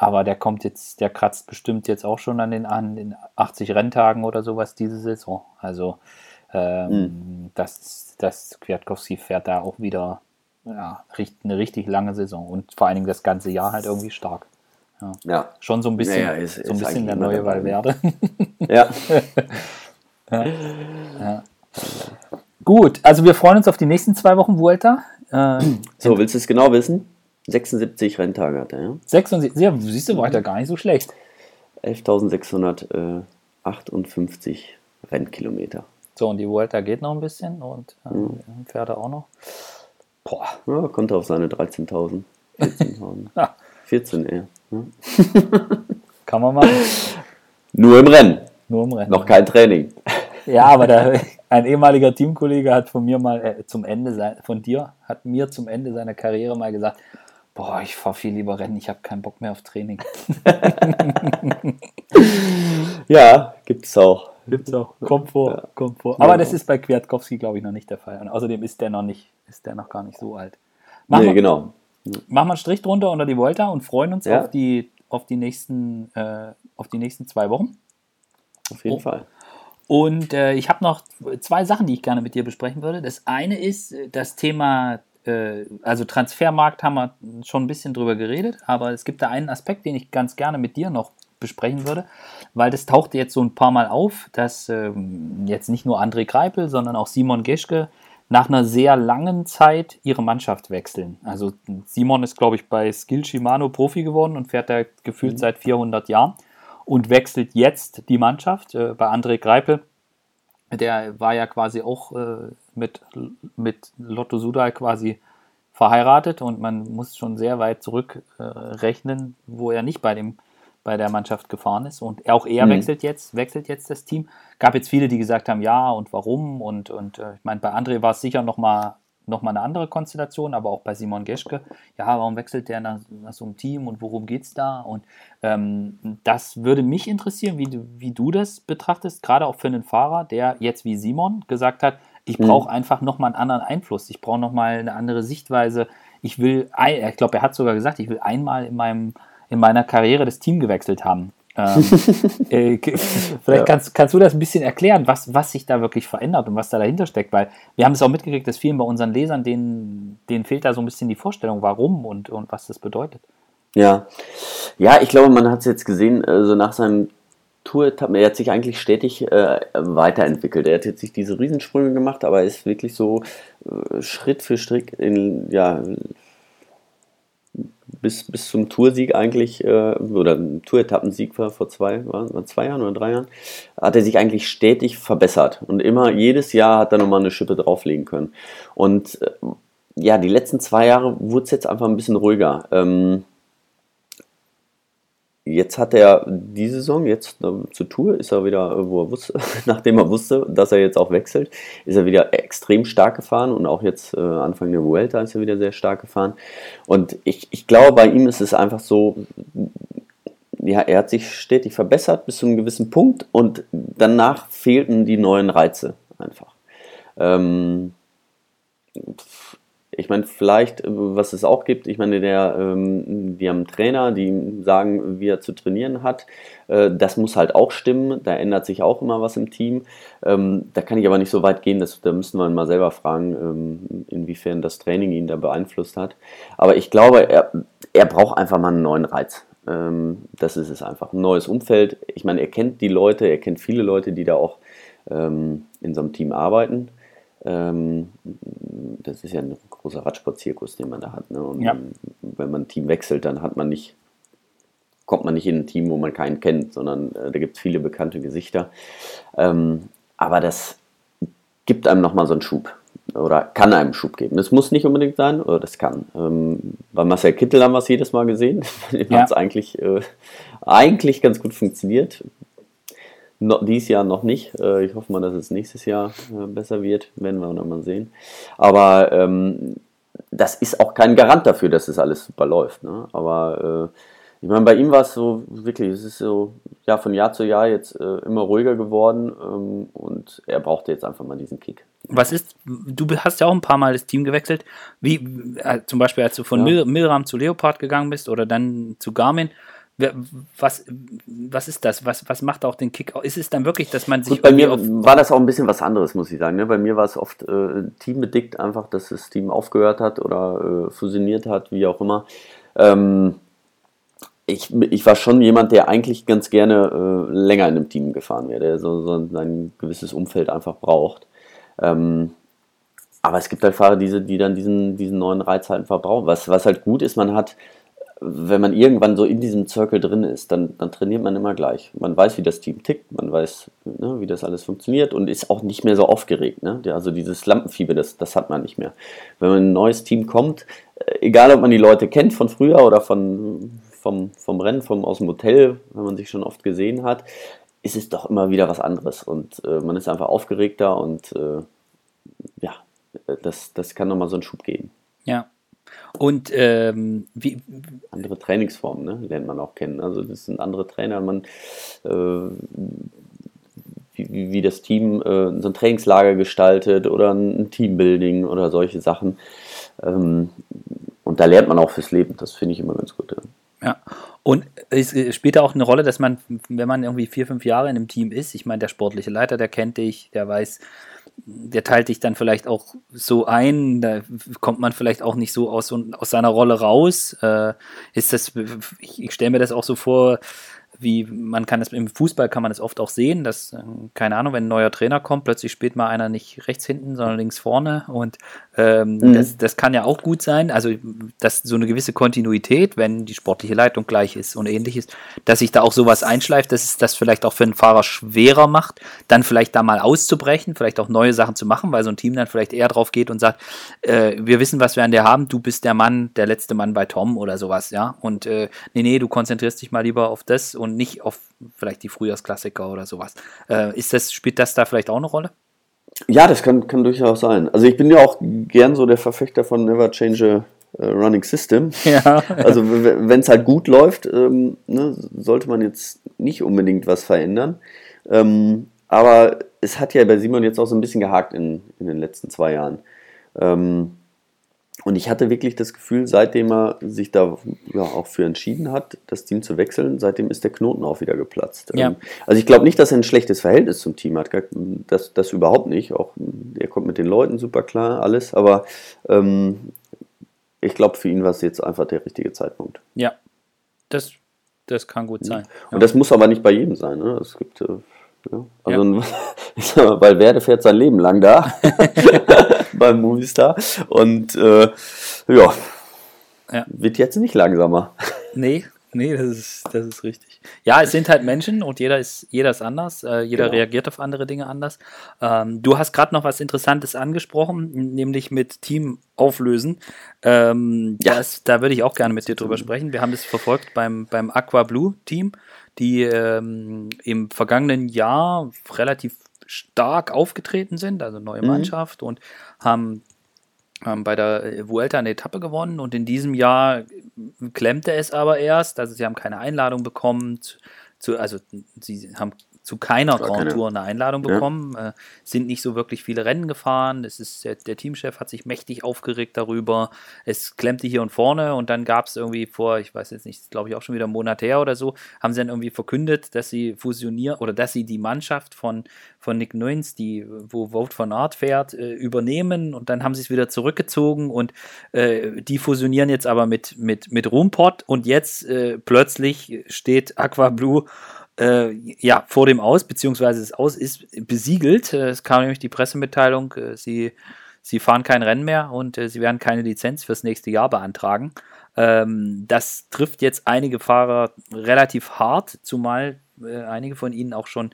Speaker 1: aber der kommt jetzt, der kratzt bestimmt jetzt auch schon an den, an den 80 Renntagen oder sowas diese Saison. Also ähm, das, das Kwiatkowski fährt da auch wieder ja, eine richtig lange Saison und vor allen Dingen das ganze Jahr halt irgendwie stark.
Speaker 2: Ja,
Speaker 1: Schon so ein bisschen,
Speaker 2: Ja, ja, ist-
Speaker 1: so ein bisschen der neue. Valverde. (laughs) (laughs)
Speaker 2: ja.
Speaker 1: Gut, also wir freuen uns auf die nächsten zwei Wochen Vuelta. Äh,
Speaker 2: So, willst du es genau wissen? 76 Renntage hat er, ja?
Speaker 1: 76, ja, siehst du, war ja gar nicht so schlecht.
Speaker 2: 11.658 Rennkilometer.
Speaker 1: So, und die Vuelta geht noch ein bisschen und äh,
Speaker 2: Mhm.
Speaker 1: Pferde auch noch. Boah,
Speaker 2: Ja, kommt auf seine 13.000. 14.000. (laughs)
Speaker 1: Ja.
Speaker 2: 14 eher. Ja. (laughs)
Speaker 1: kann man machen.
Speaker 2: Nur im Rennen,
Speaker 1: Nur im Rennen.
Speaker 2: noch kein Training. (laughs)
Speaker 1: Ja, aber der, ein ehemaliger Teamkollege hat von mir mal äh, zum Ende sein, von dir, hat mir zum Ende seiner Karriere mal gesagt, boah, ich fahre viel lieber Rennen, ich habe keinen Bock mehr auf Training. (laughs)
Speaker 2: Ja, gibt es auch.
Speaker 1: Gibt's auch. Kommt vor,
Speaker 2: Ja.
Speaker 1: kommt vor. Aber
Speaker 2: Ja.
Speaker 1: das ist bei Kwiatkowski, glaube ich, noch nicht der Fall. Und außerdem ist der noch nicht, ist der noch gar nicht so alt. Machen,
Speaker 2: Nee,
Speaker 1: wir,
Speaker 2: genau.
Speaker 1: machen wir einen Strich drunter unter die Volta und freuen uns
Speaker 2: Ja.
Speaker 1: auf, die, auf, die nächsten, äh, auf die nächsten zwei Wochen.
Speaker 2: Auf jeden
Speaker 1: Oh.
Speaker 2: Fall.
Speaker 1: Und äh, ich habe noch zwei Sachen, die ich gerne mit dir besprechen würde. Das eine ist äh, das Thema, also Transfermarkt haben wir schon ein bisschen drüber geredet, aber es gibt da einen Aspekt, den ich ganz gerne mit dir noch besprechen würde, weil das tauchte jetzt so ein paar Mal auf, dass ähm, jetzt nicht nur André Greipel, sondern auch Simon Geschke nach einer sehr langen Zeit ihre Mannschaft wechseln. Also Simon ist, glaube ich, bei Skill Shimano Profi geworden und fährt da gefühlt seit 400 Jahren und wechselt jetzt die Mannschaft. Äh, bei André Greipel, der war ja quasi auch äh, mit, mit Lotto Sudal quasi verheiratet und man muss schon sehr weit zurückrechnen, äh, wo er nicht bei dem bei der Mannschaft gefahren ist und auch er
Speaker 2: Mhm.
Speaker 1: wechselt jetzt wechselt jetzt das Team. Gab jetzt viele, die gesagt haben, ja und warum und und äh, ich meine bei André war es sicher noch mal nochmal eine andere Konstellation, aber auch bei Simon Geschke, ja, warum wechselt der nach, nach so einem Team und worum geht es da? Und ähm, das würde mich interessieren, wie du, wie du das betrachtest, gerade auch für einen Fahrer, der jetzt wie Simon gesagt hat, ich brauche mhm. einfach nochmal einen anderen Einfluss, ich brauche nochmal eine andere Sichtweise. Ich will, ich glaube, er hat sogar gesagt, ich will einmal in meinem in meiner Karriere das Team gewechselt haben. Ähm, (laughs) äh, vielleicht kannst, kannst du das ein bisschen erklären, was, was sich da wirklich verändert und was da dahinter steckt, weil wir haben es auch mitgekriegt, dass vielen bei unseren Lesern, denen, denen fehlt da so ein bisschen die Vorstellung, warum und, und was das bedeutet.
Speaker 2: Ja, ja, ich glaube, man hat es jetzt gesehen, also nach seinem Tour, er hat sich eigentlich stetig äh, weiterentwickelt. Er hat jetzt nicht diese Riesensprünge gemacht, aber er ist wirklich so äh, Schritt für Schritt in, ja, bis, bis zum Toursieg eigentlich, äh, oder Tour-Etappensieg war vor zwei, war, war zwei Jahren oder drei Jahren, hat er sich eigentlich stetig verbessert. Und immer, jedes Jahr hat er nochmal eine Schippe drauflegen können. Und äh, ja, die letzten zwei Jahre wurde es jetzt einfach ein bisschen ruhiger. Ähm, Jetzt hat er die Saison, jetzt äh, zur Tour, ist er wieder, wo er wusste, (laughs) nachdem er wusste, dass er jetzt auch wechselt, ist er wieder extrem stark gefahren und auch jetzt äh, Anfang der Vuelta ist er wieder sehr stark gefahren. Und ich, ich glaube, bei ihm ist es einfach so, ja, er hat sich stetig verbessert bis zu einem gewissen Punkt und danach fehlten die neuen Reize einfach. Ähm, ich meine, vielleicht, äh, was es auch gibt, ich meine, der, ähm, die haben Trainer, die sagen, wie er zu trainieren hat. Äh, das muss halt auch stimmen. Da ändert sich auch immer was im Team. Ähm, da kann ich aber nicht so weit gehen, dass, da müssen wir ihn mal selber fragen, ähm, inwiefern das Training ihn da beeinflusst hat. Aber ich glaube, er, er braucht einfach mal einen neuen Reiz. Ähm, das ist es einfach. Ein neues Umfeld. Ich meine, er kennt die Leute, er kennt viele Leute, die da auch ähm, in so einem Team arbeiten. Ähm, das ist ja ein großer Radsportzirkus, den man da hat. Ne? Und ja. wenn man ein Team wechselt, dann hat man nicht, kommt man nicht in ein Team, wo man keinen kennt, sondern äh, da gibt es viele bekannte Gesichter. Ähm, aber das gibt einem nochmal so einen Schub oder kann einem Schub geben. Das muss nicht unbedingt sein, oder das kann. Ähm, bei Marcel Kittel haben wir es jedes Mal gesehen. (laughs) Dem ja. hat es eigentlich, äh, eigentlich ganz gut funktioniert. No, dies Jahr noch nicht. Äh, ich hoffe mal, dass es nächstes Jahr äh, besser wird. Werden wir noch mal sehen. Aber ähm, das ist auch kein Garant dafür, dass es alles super läuft. Ne? Aber äh, ich meine, bei ihm war es so wirklich, es ist so ja, von Jahr zu Jahr jetzt äh, immer ruhiger geworden ähm, und er brauchte jetzt einfach mal diesen Kick.
Speaker 1: Was ist, du hast ja auch ein paar Mal das Team gewechselt, wie äh, zum Beispiel als du von ja. Milram zu Leopard gegangen bist oder dann zu Garmin was, was ist das? Was, was macht auch den Kick? Ist es dann wirklich, dass man sich. Gut,
Speaker 2: bei mir war das auch ein bisschen was anderes, muss ich sagen. Ne? Bei mir war es oft äh, teambedingt, einfach, dass das Team aufgehört hat oder äh, fusioniert hat, wie auch immer. Ähm, ich, ich war schon jemand, der eigentlich ganz gerne äh, länger in einem Team gefahren wäre, der so, so ein gewisses Umfeld einfach braucht. Ähm, aber es gibt halt Fahrer, die, die dann diesen, diesen neuen Reiz halt einfach brauchen. Was, was halt gut ist, man hat wenn man irgendwann so in diesem Circle drin ist, dann, dann trainiert man immer gleich. Man weiß, wie das Team tickt, man weiß, ne, wie das alles funktioniert und ist auch nicht mehr so aufgeregt. Ne? Also dieses Lampenfieber, das, das hat man nicht mehr. Wenn man in ein neues Team kommt, äh, egal ob man die Leute kennt von früher oder von, vom, vom Rennen, vom, aus dem Hotel, wenn man sich schon oft gesehen hat, ist es doch immer wieder was anderes und äh, man ist einfach aufgeregter und äh, ja, das, das kann nochmal so einen Schub geben.
Speaker 1: Ja, und ähm, wie.
Speaker 2: Andere Trainingsformen, ne? lernt man auch kennen. Also, das sind andere Trainer. Man, äh, wie, wie, das Team äh, so ein Trainingslager gestaltet oder ein Teambuilding oder solche Sachen. Ähm, und da lernt man auch fürs Leben. Das finde ich immer ganz gut.
Speaker 1: Ja. ja. Und es spielt auch eine Rolle, dass man, wenn man irgendwie vier, fünf Jahre in einem Team ist, ich meine, der sportliche Leiter, der kennt dich, der weiß, der teilt dich dann vielleicht auch so ein, da kommt man vielleicht auch nicht so aus, aus seiner Rolle raus. Äh, ist das, ich, ich stelle mir das auch so vor, wie man kann es im Fußball kann man es oft auch sehen, dass, äh, keine Ahnung, wenn ein neuer Trainer kommt, plötzlich spielt mal einer nicht rechts hinten, sondern links vorne und ähm, mhm. das, das kann ja auch gut sein. Also, dass so eine gewisse Kontinuität, wenn die sportliche Leitung gleich ist und ähnliches, dass sich da auch sowas einschleift, dass es das vielleicht auch für einen Fahrer schwerer macht, dann vielleicht da mal auszubrechen, vielleicht auch neue Sachen zu machen, weil so ein Team dann vielleicht eher drauf geht und sagt, äh, wir wissen, was wir an dir haben, du bist der Mann, der letzte Mann bei Tom oder sowas, ja. Und äh, nee, nee, du konzentrierst dich mal lieber auf das und und nicht auf vielleicht die Frühjahrsklassiker oder sowas. Äh, ist das, spielt das da vielleicht auch eine Rolle?
Speaker 2: Ja, das kann, kann durchaus sein. Also ich bin ja auch gern so der Verfechter von Never Change a Running System. Ja. (laughs) Also wenn es halt gut läuft, ähm, ne, sollte man jetzt nicht unbedingt was verändern. Ähm, aber es hat ja bei Simon jetzt auch so ein bisschen gehakt in, in den letzten zwei Jahren. Ähm, und ich hatte wirklich das Gefühl, seitdem er sich da ja, auch für entschieden hat, das Team zu wechseln, seitdem ist der Knoten auch wieder geplatzt. Ja. Ähm, also ich glaube nicht, dass er ein schlechtes Verhältnis zum Team hat. Das, das überhaupt nicht. Auch er kommt mit den Leuten super klar, alles. Aber ähm, ich glaube, für ihn war es jetzt einfach der richtige Zeitpunkt.
Speaker 1: Ja, das, das kann gut sein.
Speaker 2: Und ja. das muss aber nicht bei jedem sein. Ne? Es gibt. Äh, ja, also ja. Ein, (laughs) weil Werde fährt sein Leben lang da (laughs) beim Movistar und äh, ja, ja, wird jetzt nicht langsamer.
Speaker 1: Nee, Nee, das ist, das ist richtig. Ja, es sind halt Menschen und jeder ist, jeder ist anders. Äh, jeder genau. reagiert auf andere Dinge anders. Ähm, du hast gerade noch was Interessantes angesprochen, nämlich mit Team auflösen. Ähm, ja. Das, da würde ich auch gerne mit dir drüber sprechen. Wir haben das verfolgt beim, beim Aqua Blue Team, die ähm, im vergangenen Jahr relativ stark aufgetreten sind, also neue mhm. Mannschaft und haben haben bei der Vuelta eine Etappe gewonnen und in diesem Jahr klemmte es aber erst. Also sie haben keine Einladung bekommen. Zu, also sie haben zu keiner Gar Grand keine. Tour eine Einladung bekommen, ja. äh, sind nicht so wirklich viele Rennen gefahren. Es ist, der, der, Teamchef hat sich mächtig aufgeregt darüber. Es klemmte hier und vorne und dann gab es irgendwie vor, ich weiß jetzt nicht, glaube ich auch schon wieder einen Monat her oder so, haben sie dann irgendwie verkündet, dass sie fusionieren oder dass sie die Mannschaft von, von Nick Nuins, die, wo Vote von Art fährt, äh, übernehmen und dann haben sie es wieder zurückgezogen und äh, die fusionieren jetzt aber mit, mit, mit Rumpot und jetzt äh, plötzlich steht Aqua Blue äh, ja, vor dem Aus, beziehungsweise das Aus ist besiegelt. Äh, es kam nämlich die Pressemitteilung, äh, sie, sie fahren kein Rennen mehr und äh, sie werden keine Lizenz fürs nächste Jahr beantragen. Ähm, das trifft jetzt einige Fahrer relativ hart, zumal äh, einige von ihnen auch schon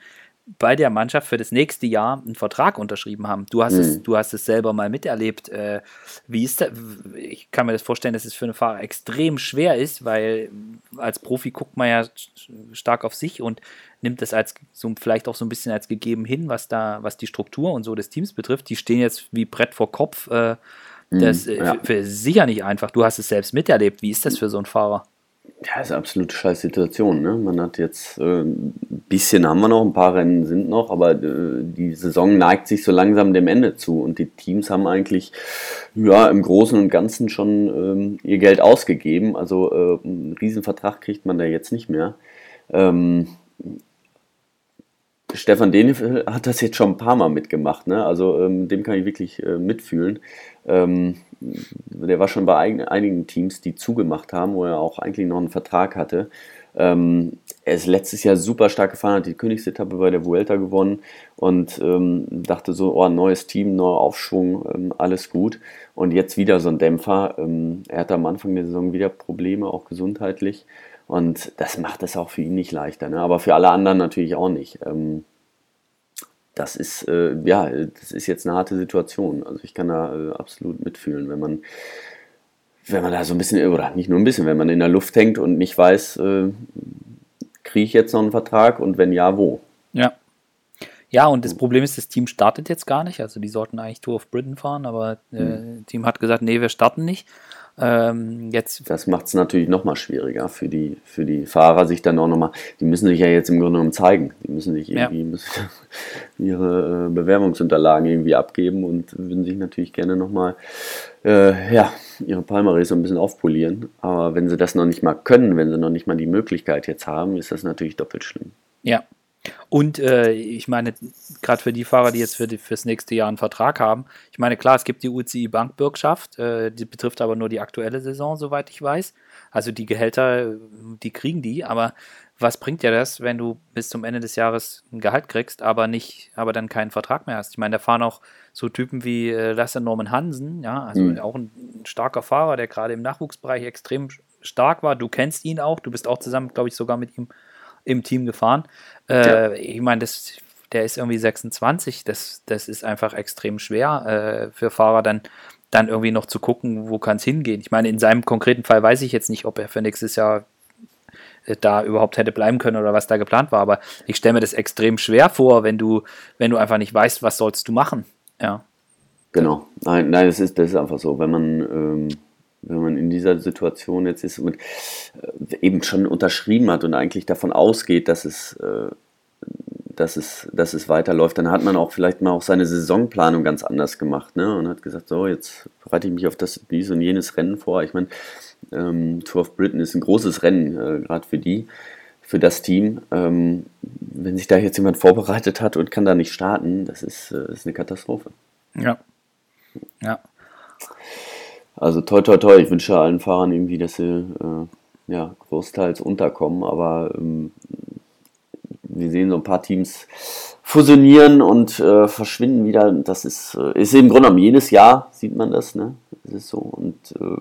Speaker 1: bei der Mannschaft für das nächste Jahr einen Vertrag unterschrieben haben. Du hast, mhm. es, du hast es selber mal miterlebt. Äh, wie ist das? Ich kann mir das vorstellen, dass es für einen Fahrer extrem schwer ist, weil als Profi guckt man ja stark auf sich und nimmt das als so vielleicht auch so ein bisschen als gegeben hin, was da, was die Struktur und so des Teams betrifft. Die stehen jetzt wie Brett vor Kopf. Äh, das mhm, ja. für, für sicher nicht einfach. Du hast es selbst miterlebt. Wie ist das für so einen Fahrer?
Speaker 2: Ja, ist eine absolute scheiß Situation. Ne? Man hat jetzt äh, ein bisschen haben wir noch, ein paar Rennen sind noch, aber äh, die Saison neigt sich so langsam dem Ende zu und die Teams haben eigentlich ja im Großen und Ganzen schon ähm, ihr Geld ausgegeben. Also äh, einen Riesenvertrag kriegt man da jetzt nicht mehr. Ähm, Stefan Denefel hat das jetzt schon ein paar Mal mitgemacht, ne? Also ähm, dem kann ich wirklich äh, mitfühlen. Ähm, der war schon bei einigen Teams, die zugemacht haben, wo er auch eigentlich noch einen Vertrag hatte. Ähm, er ist letztes Jahr super stark gefahren, hat die Königsetappe bei der Vuelta gewonnen und ähm, dachte so, oh, neues Team, neuer Aufschwung, ähm, alles gut. Und jetzt wieder so ein Dämpfer. Ähm, er hatte am Anfang der Saison wieder Probleme, auch gesundheitlich. Und das macht es auch für ihn nicht leichter, ne? aber für alle anderen natürlich auch nicht. Ähm, das ist, äh, ja, das ist jetzt eine harte Situation. Also ich kann da äh, absolut mitfühlen, wenn man, wenn man da so ein bisschen, oder nicht nur ein bisschen, wenn man in der Luft hängt und nicht weiß, äh, kriege ich jetzt noch einen Vertrag und wenn ja, wo?
Speaker 1: Ja. Ja, und das Problem ist, das Team startet jetzt gar nicht. Also die sollten eigentlich Tour of Britain fahren, aber äh, mhm. das Team hat gesagt, nee, wir starten nicht. Ähm, jetzt
Speaker 2: das macht es natürlich nochmal schwieriger für die, für die Fahrer, sich dann auch nochmal, die müssen sich ja jetzt im Grunde genommen zeigen. Die müssen sich irgendwie ja. müssen (laughs) ihre äh, Bewerbungsunterlagen irgendwie abgeben und würden sich natürlich gerne nochmal äh, ja, ihre Palmares so ein bisschen aufpolieren. Aber wenn sie das noch nicht mal können, wenn sie noch nicht mal die Möglichkeit jetzt haben, ist das natürlich doppelt schlimm.
Speaker 1: Ja, und äh, ich meine, gerade für die Fahrer, die jetzt für die, fürs nächste Jahr einen Vertrag haben, ich meine, klar, es gibt die UCI Bankbürgschaft, äh, die betrifft aber nur die aktuelle Saison, soweit ich weiß. Also die Gehälter, die kriegen die, aber was bringt dir das, wenn du bis zum Ende des Jahres ein Gehalt kriegst, aber nicht, aber dann keinen Vertrag mehr hast? Ich meine, da fahren auch so Typen wie äh, Lasse Norman Hansen, ja, also mhm. auch ein, ein starker Fahrer, der gerade im Nachwuchsbereich extrem stark war. Du kennst ihn auch, du bist auch zusammen, glaube ich, sogar mit ihm im Team gefahren. Äh, ja. Ich meine, der ist irgendwie 26. Das, das ist einfach extrem schwer äh, für Fahrer dann, dann irgendwie noch zu gucken, wo kann es hingehen. Ich meine, in seinem konkreten Fall weiß ich jetzt nicht, ob er für nächstes Jahr äh, da überhaupt hätte bleiben können oder was da geplant war. Aber ich stelle mir das extrem schwer vor, wenn du, wenn du einfach nicht weißt, was sollst du machen. Ja.
Speaker 2: Genau. Nein, nein, das ist, das ist einfach so. Wenn man, ähm, wenn man in dieser Situation jetzt ist und äh, eben schon unterschrieben hat und eigentlich davon ausgeht, dass es, äh, dass es, dass es weiterläuft, dann hat man auch vielleicht mal auch seine Saisonplanung ganz anders gemacht, ne? Und hat gesagt, so, jetzt bereite ich mich auf das, dies und jenes Rennen vor. Ich meine, ähm, Tour of Britain ist ein großes Rennen, äh, gerade für die, für das Team. Ähm, wenn sich da jetzt jemand vorbereitet hat und kann da nicht starten, das ist, äh, ist eine Katastrophe.
Speaker 1: Ja. Ja.
Speaker 2: Also toi toi toi, ich wünsche allen Fahrern irgendwie, dass sie äh, ja, großteils unterkommen, aber ähm, wir sehen so ein paar Teams fusionieren und äh, verschwinden wieder. Das ist, äh, ist im Grunde genommen jedes Jahr, sieht man das, ne? Das ist so. Und äh,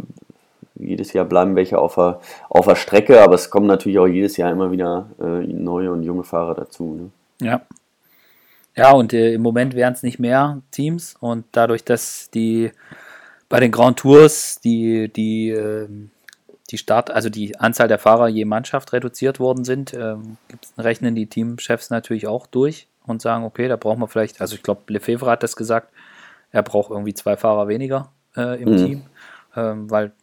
Speaker 2: jedes Jahr bleiben welche auf der, auf der Strecke, aber es kommen natürlich auch jedes Jahr immer wieder äh, neue und junge Fahrer dazu.
Speaker 1: Ne? Ja. Ja, und äh, im Moment wären es nicht mehr Teams und dadurch, dass die bei den Grand Tours die, die, äh, die Start, also die Anzahl der Fahrer je Mannschaft reduziert worden sind, äh, rechnen die Teamchefs natürlich auch durch und sagen, okay, da brauchen wir vielleicht, also ich glaube, Lefebvre hat das gesagt, er braucht irgendwie zwei Fahrer weniger äh, im mhm. Team, ähm, weil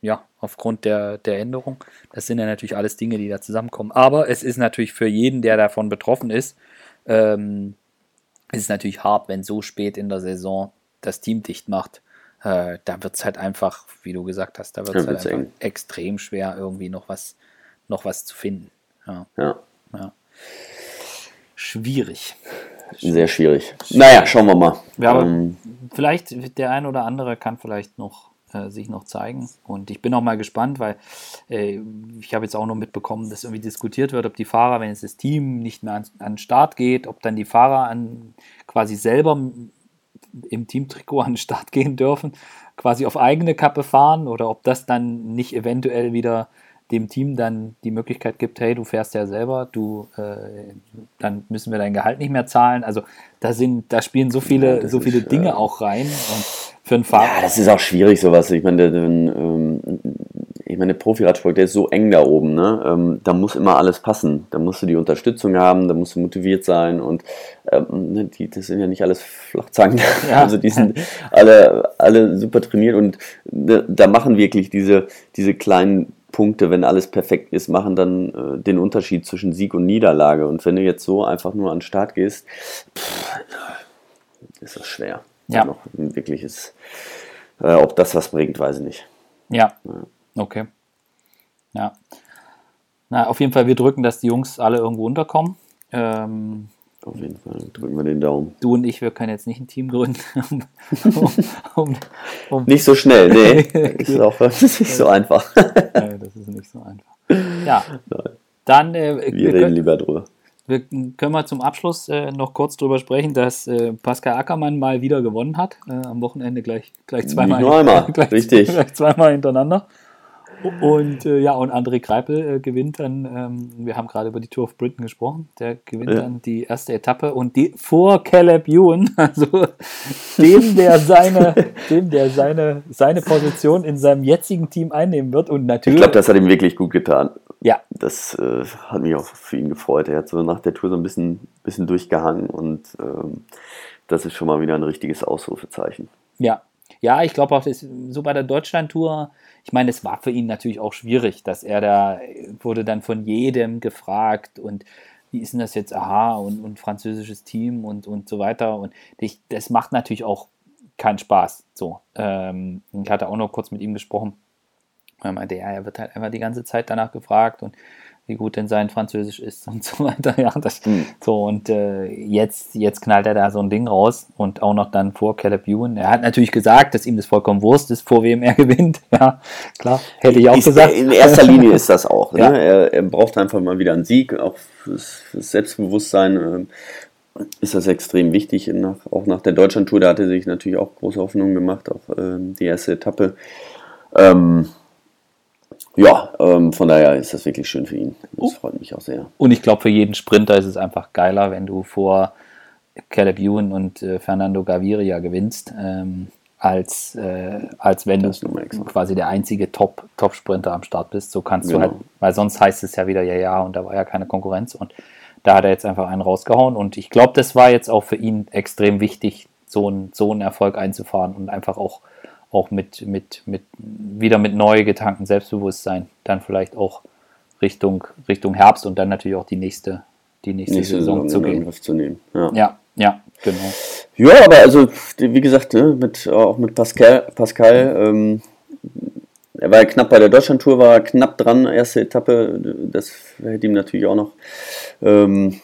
Speaker 1: ja, aufgrund der, der Änderung. Das sind ja natürlich alles Dinge, die da zusammenkommen. Aber es ist natürlich für jeden, der davon betroffen ist, ähm, es ist natürlich hart, wenn so spät in der Saison das Team dicht macht. Äh, da wird es halt einfach, wie du gesagt hast, da wird es halt einfach extrem schwer, irgendwie noch was, noch was zu finden. Ja.
Speaker 2: ja.
Speaker 1: ja. Schwierig.
Speaker 2: Sehr schwierig. Naja, schauen wir mal.
Speaker 1: Ja, ähm, vielleicht der ein oder andere kann vielleicht noch äh, sich noch zeigen. Und ich bin auch mal gespannt, weil äh, ich habe jetzt auch noch mitbekommen, dass irgendwie diskutiert wird, ob die Fahrer, wenn jetzt das Team nicht mehr an, an den Start geht, ob dann die Fahrer an, quasi selber im Teamtrikot an den Start gehen dürfen, quasi auf eigene Kappe fahren oder ob das dann nicht eventuell wieder dem Team dann die Möglichkeit gibt, hey, du fährst ja selber, du, äh, dann müssen wir dein Gehalt nicht mehr zahlen. Also da sind, da spielen so viele, ja, so viele ist, Dinge äh, auch rein. Und für einen Fahrer.
Speaker 2: Ja, das ist auch schwierig, sowas. Ich meine, der, ähm, ich meine, der Profiradsport, der ist so eng da oben, ne? Ähm, da muss immer alles passen. Da musst du die Unterstützung haben, da musst du motiviert sein und ähm, ne, die, das sind ja nicht alles Flachzangen. Ja. (laughs) Also die sind alle, alle super trainiert und ne, da machen wirklich diese, diese kleinen Punkte, wenn alles perfekt ist, machen dann äh, den Unterschied zwischen Sieg und Niederlage. Und wenn du jetzt so einfach nur an den Start gehst, pff, ist das schwer
Speaker 1: ja.
Speaker 2: noch ein wirkliches, äh, ob das was bringt, weiß ich nicht.
Speaker 1: Ja. ja. Okay. Ja. Na, auf jeden Fall, wir drücken, dass die Jungs alle irgendwo unterkommen. Ähm,
Speaker 2: auf jeden Fall drücken wir den Daumen.
Speaker 1: Du und ich, wir können jetzt nicht ein Team gründen. (laughs)
Speaker 2: um, um, um nicht so schnell, nee. das, (laughs) ist auch, das ist nicht so einfach.
Speaker 1: nee, das ist nicht so einfach. Ja. Dann, äh,
Speaker 2: wir, wir reden können, lieber drüber.
Speaker 1: Wir können wir zum Abschluss äh, noch kurz darüber sprechen, dass äh, Pascal Ackermann mal wieder gewonnen hat. Äh, am Wochenende gleich, gleich zweimal.
Speaker 2: Nicht nur einmal, (laughs) gleich, richtig.
Speaker 1: Gleich zweimal hintereinander. Und äh, ja, und André Kreipel äh, gewinnt dann, ähm, wir haben gerade über die Tour of Britain gesprochen, der gewinnt ja. dann die erste Etappe und die vor Caleb Ewan, (laughs) also dem, der seine, (laughs) dem, der seine, seine Position in seinem jetzigen Team einnehmen wird. Und natürlich.
Speaker 2: Ich glaube, das hat ihm wirklich gut getan.
Speaker 1: Ja.
Speaker 2: Das äh, hat mich auch für ihn gefreut. Er hat so nach der Tour so ein bisschen, bisschen durchgehangen und ähm, das ist schon mal wieder ein richtiges Ausrufezeichen.
Speaker 1: Ja, ja, ich glaube auch, das, so bei der Deutschland-Tour, ich meine, es war für ihn natürlich auch schwierig, dass er da wurde dann von jedem gefragt und wie ist denn das jetzt, aha, und, und französisches Team und, und so weiter. Und ich, das macht natürlich auch keinen Spaß. So, ähm, ich hatte auch noch kurz mit ihm gesprochen. Er meinte, ja, er wird halt einfach die ganze Zeit danach gefragt und wie gut denn sein Französisch ist und so weiter. Ja, das, mhm. so und äh, jetzt, jetzt knallt er da so ein Ding raus und auch noch dann vor Caleb Ewan. Er hat natürlich gesagt, dass ihm das vollkommen Wurst ist, vor wem er (laughs) gewinnt. Ja, klar, hätte ich auch
Speaker 2: ist,
Speaker 1: gesagt.
Speaker 2: In erster Linie ist das auch. Ne? ja. er, er, braucht einfach mal wieder einen Sieg, auch fürs, fürs Selbstbewusstsein. Äh, ist das extrem wichtig, nach, auch nach der Deutschlandtour, da hat er sich natürlich auch große Hoffnungen gemacht, auch äh, die erste Etappe. Ähm, ja, ähm, von daher ist das wirklich schön für ihn. Das oh. freut mich auch sehr.
Speaker 1: Und ich glaube, für jeden Sprinter ist es einfach geiler, wenn du vor Caleb Ewan und äh, Fernando Gaviria gewinnst, ähm, als, äh, als wenn das du quasi der einzige Top-Sprinter am Start bist. So kannst genau. du halt, weil sonst heißt es ja wieder, ja, ja, und da war ja keine Konkurrenz. Und da hat er jetzt einfach einen rausgehauen. Und ich glaube, das war jetzt auch für ihn extrem wichtig, so, ein, so einen Erfolg einzufahren und einfach auch, auch mit, mit, mit wieder mit neu getanktem Selbstbewusstsein dann vielleicht auch Richtung, Richtung Herbst und dann natürlich auch die nächste, die nächste, nächste Saison, Saison zu gehen.
Speaker 2: Zu nehmen. Ja.
Speaker 1: ja, ja, genau.
Speaker 2: Ja, aber also, wie gesagt, ne, mit, auch mit Pascal, Pascal ähm, er war knapp bei der Deutschlandtour, war knapp dran, erste Etappe. Das hätte ihm natürlich auch noch, ähm,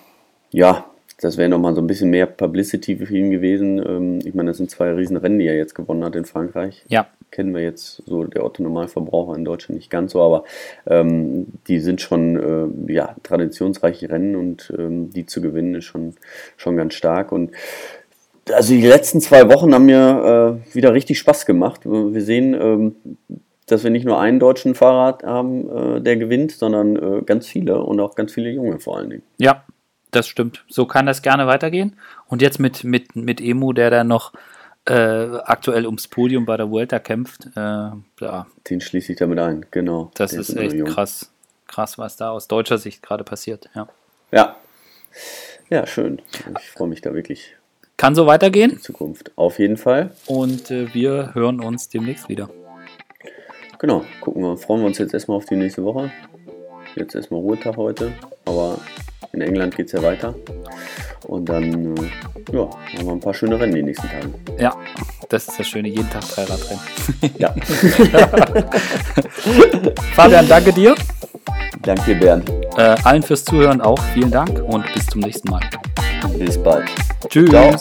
Speaker 2: ja, das wäre nochmal so ein bisschen mehr Publicity für ihn gewesen. Ähm, ich meine, das sind zwei Riesenrennen, die er jetzt gewonnen hat in Frankreich.
Speaker 1: Ja.
Speaker 2: Kennen wir jetzt so der Otto-Normalverbraucher in Deutschland nicht ganz so, aber ähm, die sind schon äh, ja, traditionsreiche Rennen und ähm, die zu gewinnen ist schon, schon ganz stark. Und also die letzten zwei Wochen haben mir äh, wieder richtig Spaß gemacht. Wir sehen, ähm, dass wir nicht nur einen deutschen Fahrer haben, äh, der gewinnt, sondern äh, ganz viele und auch ganz viele junge vor allen Dingen.
Speaker 1: Ja, das stimmt. So kann das gerne weitergehen. Und jetzt mit, mit, mit Emu, der da noch äh, aktuell ums Podium bei der Vuelta kämpft. Äh, ja.
Speaker 2: Den schließe ich damit ein, genau.
Speaker 1: Das ist, ist echt krass. Krass, was da aus deutscher Sicht gerade passiert. Ja.
Speaker 2: ja. Ja, schön. Ich freue mich da wirklich.
Speaker 1: Kann so weitergehen. In
Speaker 2: Zukunft. Auf jeden Fall.
Speaker 1: Und äh, wir hören uns demnächst wieder.
Speaker 2: Genau, gucken wir, freuen wir uns jetzt erstmal auf die nächste Woche. Jetzt erstmal Ruhetag heute, aber in England geht es ja weiter. Und dann äh, ja, haben wir ein paar schöne Rennen die nächsten Tage.
Speaker 1: Ja, das ist das Schöne, jeden Tag Dreiradrennen.
Speaker 2: Ja. (laughs)
Speaker 1: Fabian, danke dir.
Speaker 2: Danke dir, Bernd.
Speaker 1: Äh, allen fürs Zuhören auch. Vielen Dank und bis zum nächsten Mal.
Speaker 2: Bis bald.
Speaker 1: Tschüss. Ciao.